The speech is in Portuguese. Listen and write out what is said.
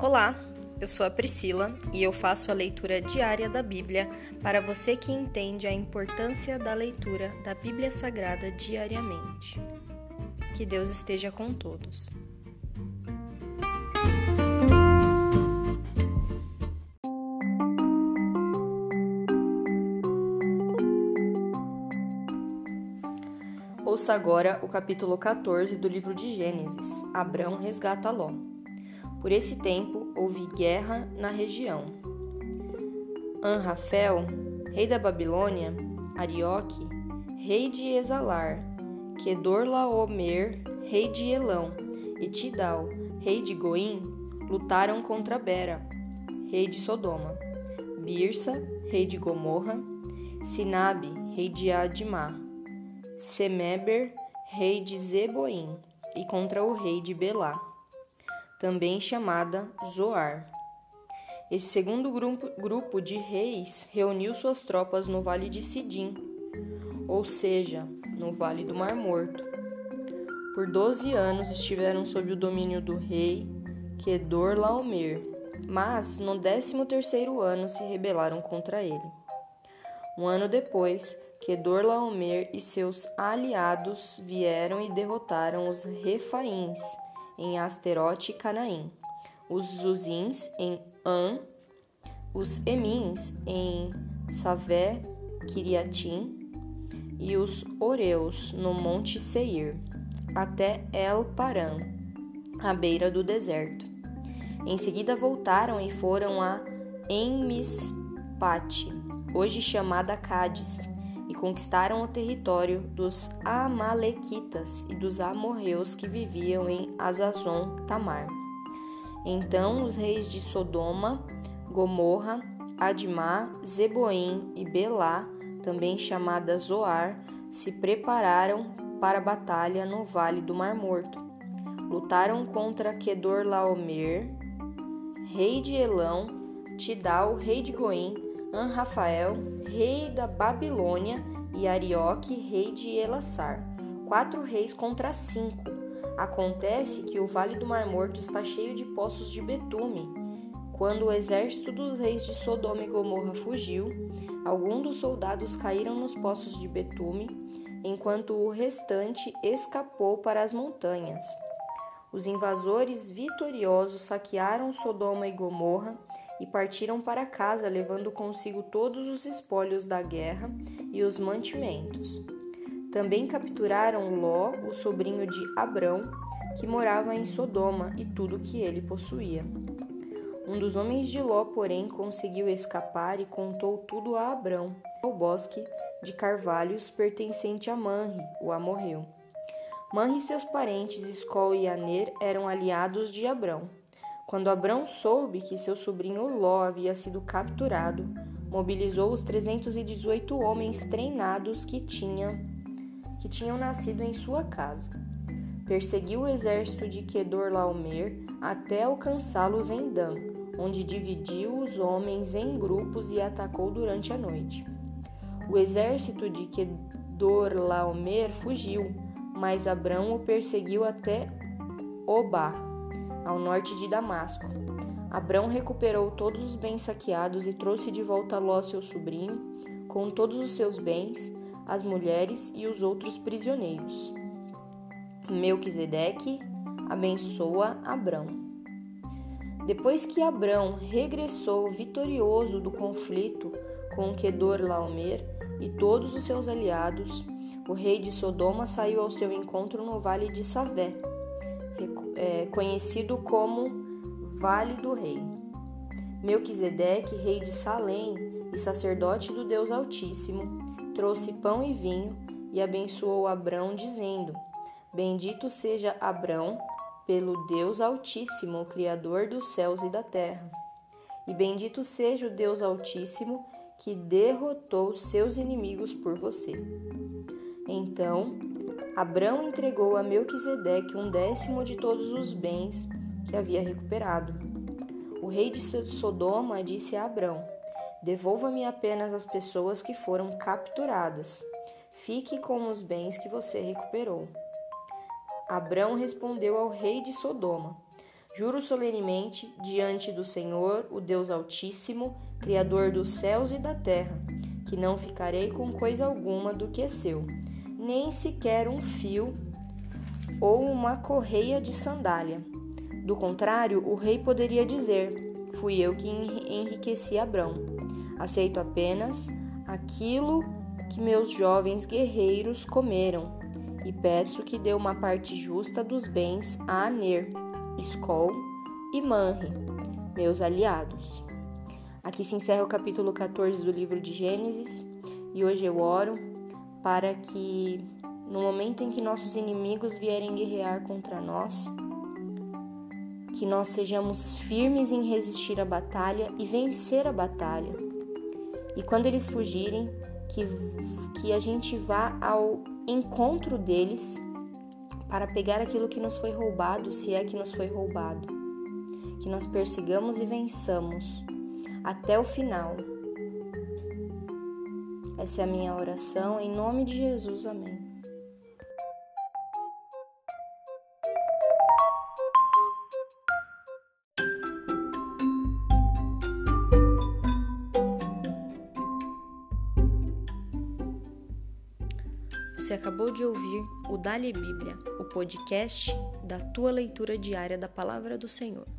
Olá, eu sou a Priscila e eu faço a leitura diária da Bíblia para você que entende a importância da leitura da Bíblia Sagrada diariamente. Que Deus esteja com todos. Ouça agora o capítulo 14 do livro de Gênesis. Abrão resgata Ló. Por esse tempo houve guerra na região. Anrafel, rei da Babilônia, Arioque, rei de Esalar, Kedorlaomer, rei de Elão, e Tidal, rei de Goim, lutaram contra Bera, rei de Sodoma, Birsa, rei de Gomorra, Sinabe, rei de Adimá, Semeber, rei de Zeboim, e contra o rei de Belá, também chamada Zoar. Esse segundo grupo, de reis reuniu suas tropas no vale de Sidim, ou seja, no vale do Mar Morto. Por doze anos estiveram sob o domínio do rei Kedor Laomer, mas no décimo terceiro ano se rebelaram contra ele. Um ano depois, Kedorlaomer e seus aliados vieram e derrotaram os Refaíns em Asterote e Canaim, os Zuzins em An, os Emins em Savé, Kiriatim. E os Oreus no Monte Seir, até El Paran, à beira do deserto. Em seguida voltaram e foram a Enmispate, hoje chamada Cádiz, e conquistaram o território dos Amalequitas e dos amorreus que viviam em Azazon Tamar. Então os reis de Sodoma, Gomorra, Admá, Zeboim e Belá, também chamada Zoar, se prepararam para a batalha no vale do Mar Morto. Lutaram contra Kedorlaomer, rei de Elão, Tidal, rei de Goim, Anrafael, rei da Babilônia, e Arioque, rei de Elassar. Quatro reis contra cinco. Acontece que o Vale do Mar Morto está cheio de poços de betume. Quando o exército dos reis de Sodoma e Gomorra fugiu, alguns dos soldados caíram nos poços de betume, enquanto o restante escapou para as montanhas. Os invasores vitoriosos saquearam Sodoma e Gomorra e partiram para casa, levando consigo todos os espólios da guerra e os mantimentos. Também capturaram Ló, o sobrinho de Abrão, que morava em Sodoma, e tudo que ele possuía. Um dos homens de Ló, porém, conseguiu escapar e contou tudo a Abrão, ao bosque de carvalhos pertencente a Manre, o amorreu. Manre e seus parentes, Escol e Aner, eram aliados de Abrão. Quando Abrão soube que seu sobrinho Ló havia sido capturado, mobilizou os 318 homens treinados que, tinha, que tinham nascido em sua casa. Perseguiu o exército de Kedorlaomer até alcançá-los em Dan, onde dividiu os homens em grupos e atacou durante a noite. O exército de Kedorlaomer fugiu, mas Abrão o perseguiu até Obá ao norte de Damasco. Abrão recuperou todos os bens saqueados e trouxe de volta Ló, seu sobrinho, com todos os seus bens, as mulheres e os outros prisioneiros. Melquisedeque abençoa Abrão. Depois que Abrão regressou vitorioso do conflito com Kedor Laomer e todos os seus aliados, o rei de Sodoma saiu ao seu encontro no vale de Savé é, conhecido como Vale do Rei. Melquisedeque, rei de Salém e sacerdote do Deus Altíssimo, trouxe pão e vinho e abençoou Abrão, dizendo: Bendito seja Abrão pelo Deus Altíssimo, Criador dos céus e da terra. E bendito seja o Deus Altíssimo que derrotou seus inimigos por você. Então Abrão entregou a Melquisedeque um décimo de todos os bens que havia recuperado. O rei de Sodoma disse a Abrão: Devolva-me apenas as pessoas que foram capturadas. Fique com os bens que você recuperou. Abrão respondeu ao rei de Sodoma: Juro solenemente diante do Senhor, o Deus Altíssimo, Criador dos céus e da terra, que não ficarei com coisa alguma do que é seu, nem sequer um fio ou uma correia de sandália. Do contrário, o rei poderia dizer: Fui eu que enriqueci Abrão. Aceito apenas aquilo que meus jovens guerreiros comeram, e peço que dê uma parte justa dos bens a Aner, Skol e Manre, meus aliados. Aqui se encerra o capítulo 14 do livro de Gênesis, e hoje eu oro para que no momento em que nossos inimigos vierem guerrear contra nós, que nós sejamos firmes em resistir à batalha e vencer a batalha. E quando eles fugirem, que, que a gente vá ao encontro deles para pegar aquilo que nos foi roubado, se é que nos foi roubado. Que nós persigamos e vençamos até o final. Essa é a minha oração, em nome de Jesus, amém. Você acabou de ouvir o Dali Bíblia, o podcast da tua leitura diária da palavra do Senhor.